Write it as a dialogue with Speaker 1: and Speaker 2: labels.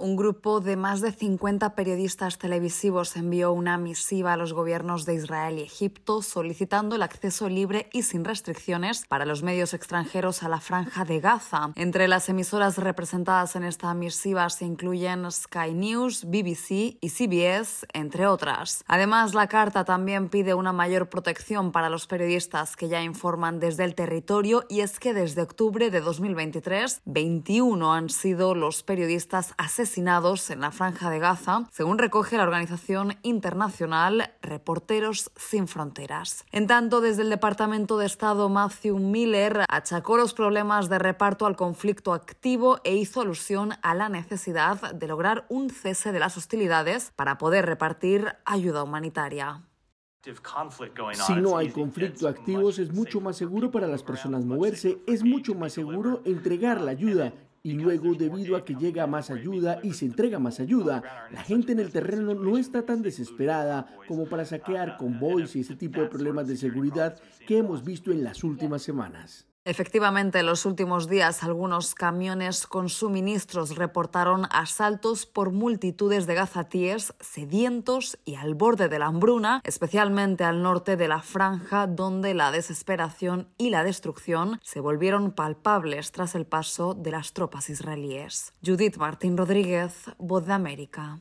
Speaker 1: Un grupo de más de 50 periodistas televisivos envió una misiva a los gobiernos de Israel y Egipto solicitando el acceso libre y sin restricciones para los medios extranjeros a la franja de Gaza. Entre las emisoras representadas en esta misiva se incluyen Sky News, BBC y CBS, entre otras. Además, la carta también pide una mayor protección para los periodistas que ya informan desde el territorio y es que desde octubre de 2023, 21 han sido los periodistas asesinados asesinados en la franja de Gaza, según recoge la organización internacional Reporteros Sin Fronteras. En tanto, desde el Departamento de Estado, Matthew Miller achacó los problemas de reparto al conflicto activo e hizo alusión a la necesidad de lograr un cese de las hostilidades para poder repartir ayuda humanitaria.
Speaker 2: Si no hay conflicto activo, es mucho más seguro para las personas moverse, es mucho más seguro entregar la ayuda y luego debido a que llega más ayuda y se entrega más ayuda, la gente en el terreno no está tan desesperada como para saquear convoys y ese tipo de problemas de seguridad que hemos visto en las últimas semanas.
Speaker 1: Efectivamente, en los últimos días algunos camiones con suministros reportaron asaltos por multitudes de gazatíes sedientos y al borde de la hambruna, especialmente al norte de la franja donde la desesperación y la destrucción se volvieron palpables tras el paso de las tropas israelíes. Judith Martín Rodríguez, Voz de América.